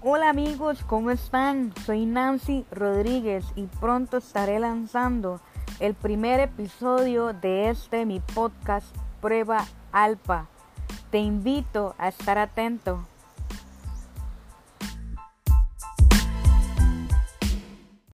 Hola amigos, ¿cómo están? Soy Nancy Rodríguez y pronto estaré lanzando el primer episodio de este mi podcast Prueba Alpa. Te invito a estar atento.